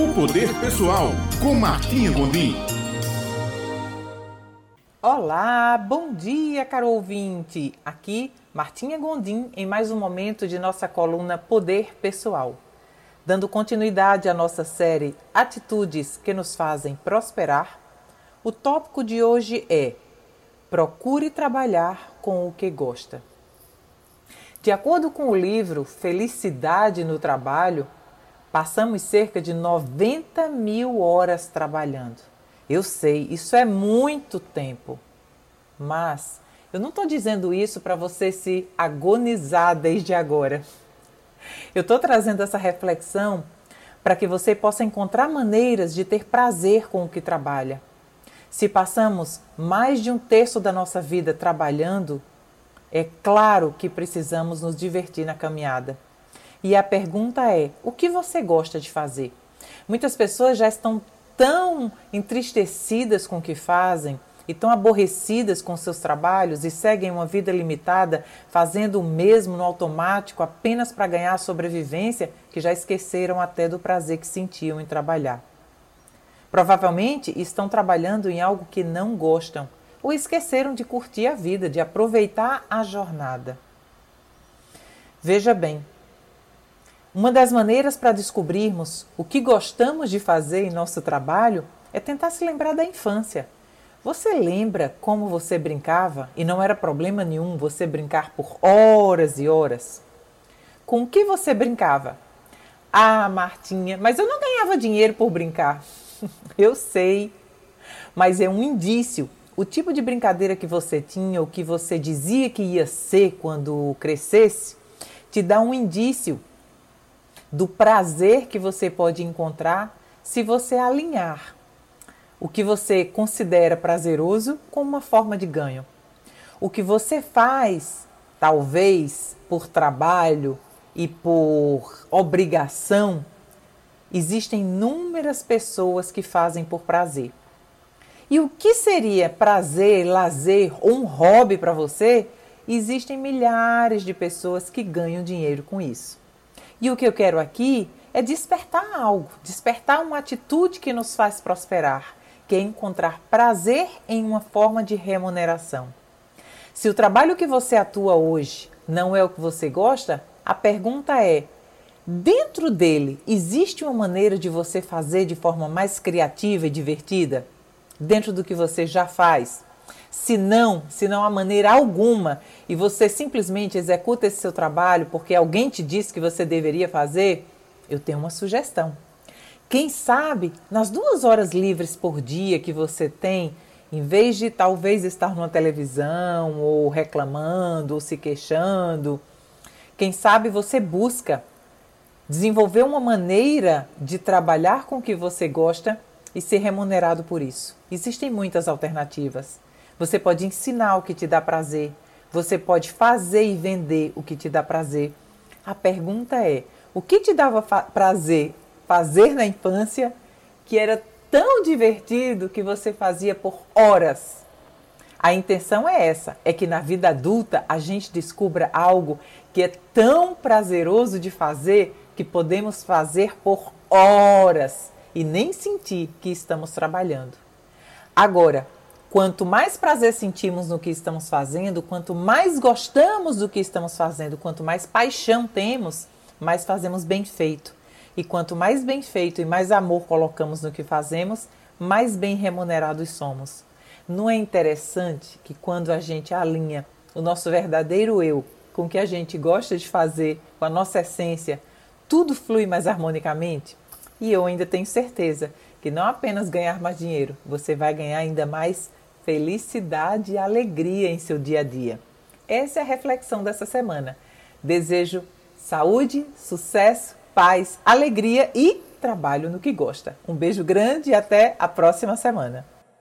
O Poder Pessoal, com Martinha Gondim. Olá, bom dia, caro ouvinte. Aqui, Martinha Gondim, em mais um momento de nossa coluna Poder Pessoal. Dando continuidade à nossa série Atitudes que nos fazem prosperar, o tópico de hoje é Procure trabalhar com o que gosta. De acordo com o livro Felicidade no Trabalho, passamos cerca de 90 mil horas trabalhando. Eu sei, isso é muito tempo. Mas eu não estou dizendo isso para você se agonizar desde agora. Eu estou trazendo essa reflexão para que você possa encontrar maneiras de ter prazer com o que trabalha. Se passamos mais de um terço da nossa vida trabalhando, é claro que precisamos nos divertir na caminhada. E a pergunta é: o que você gosta de fazer? Muitas pessoas já estão tão entristecidas com o que fazem e tão aborrecidas com seus trabalhos e seguem uma vida limitada, fazendo o mesmo no automático apenas para ganhar a sobrevivência, que já esqueceram até do prazer que sentiam em trabalhar. Provavelmente estão trabalhando em algo que não gostam ou esqueceram de curtir a vida, de aproveitar a jornada. Veja bem, uma das maneiras para descobrirmos o que gostamos de fazer em nosso trabalho é tentar se lembrar da infância. Você lembra como você brincava e não era problema nenhum você brincar por horas e horas? Com o que você brincava? Ah, Martinha, mas eu não ganhava dinheiro por brincar. eu sei, mas é um indício. O tipo de brincadeira que você tinha, o que você dizia que ia ser quando crescesse, te dá um indício do prazer que você pode encontrar se você alinhar o que você considera prazeroso com uma forma de ganho. O que você faz, talvez por trabalho e por obrigação, existem inúmeras pessoas que fazem por prazer. E o que seria prazer, lazer ou um hobby para você? Existem milhares de pessoas que ganham dinheiro com isso. E o que eu quero aqui é despertar algo, despertar uma atitude que nos faz prosperar, que é encontrar prazer em uma forma de remuneração. Se o trabalho que você atua hoje não é o que você gosta, a pergunta é: dentro dele existe uma maneira de você fazer de forma mais criativa e divertida? Dentro do que você já faz? Se não, se não há maneira alguma e você simplesmente executa esse seu trabalho porque alguém te disse que você deveria fazer, eu tenho uma sugestão. Quem sabe, nas duas horas livres por dia que você tem, em vez de talvez estar numa televisão ou reclamando ou se queixando, quem sabe você busca desenvolver uma maneira de trabalhar com o que você gosta e ser remunerado por isso. Existem muitas alternativas. Você pode ensinar o que te dá prazer. Você pode fazer e vender o que te dá prazer. A pergunta é: o que te dava prazer fazer na infância que era tão divertido que você fazia por horas? A intenção é essa: é que na vida adulta a gente descubra algo que é tão prazeroso de fazer que podemos fazer por horas e nem sentir que estamos trabalhando. Agora, Quanto mais prazer sentimos no que estamos fazendo, quanto mais gostamos do que estamos fazendo, quanto mais paixão temos, mais fazemos bem feito. E quanto mais bem feito e mais amor colocamos no que fazemos, mais bem remunerados somos. Não é interessante que quando a gente alinha o nosso verdadeiro eu com o que a gente gosta de fazer, com a nossa essência, tudo flui mais harmonicamente? E eu ainda tenho certeza que não apenas ganhar mais dinheiro, você vai ganhar ainda mais felicidade e alegria em seu dia a dia. Essa é a reflexão dessa semana. Desejo saúde, sucesso, paz, alegria e trabalho no que gosta. Um beijo grande e até a próxima semana.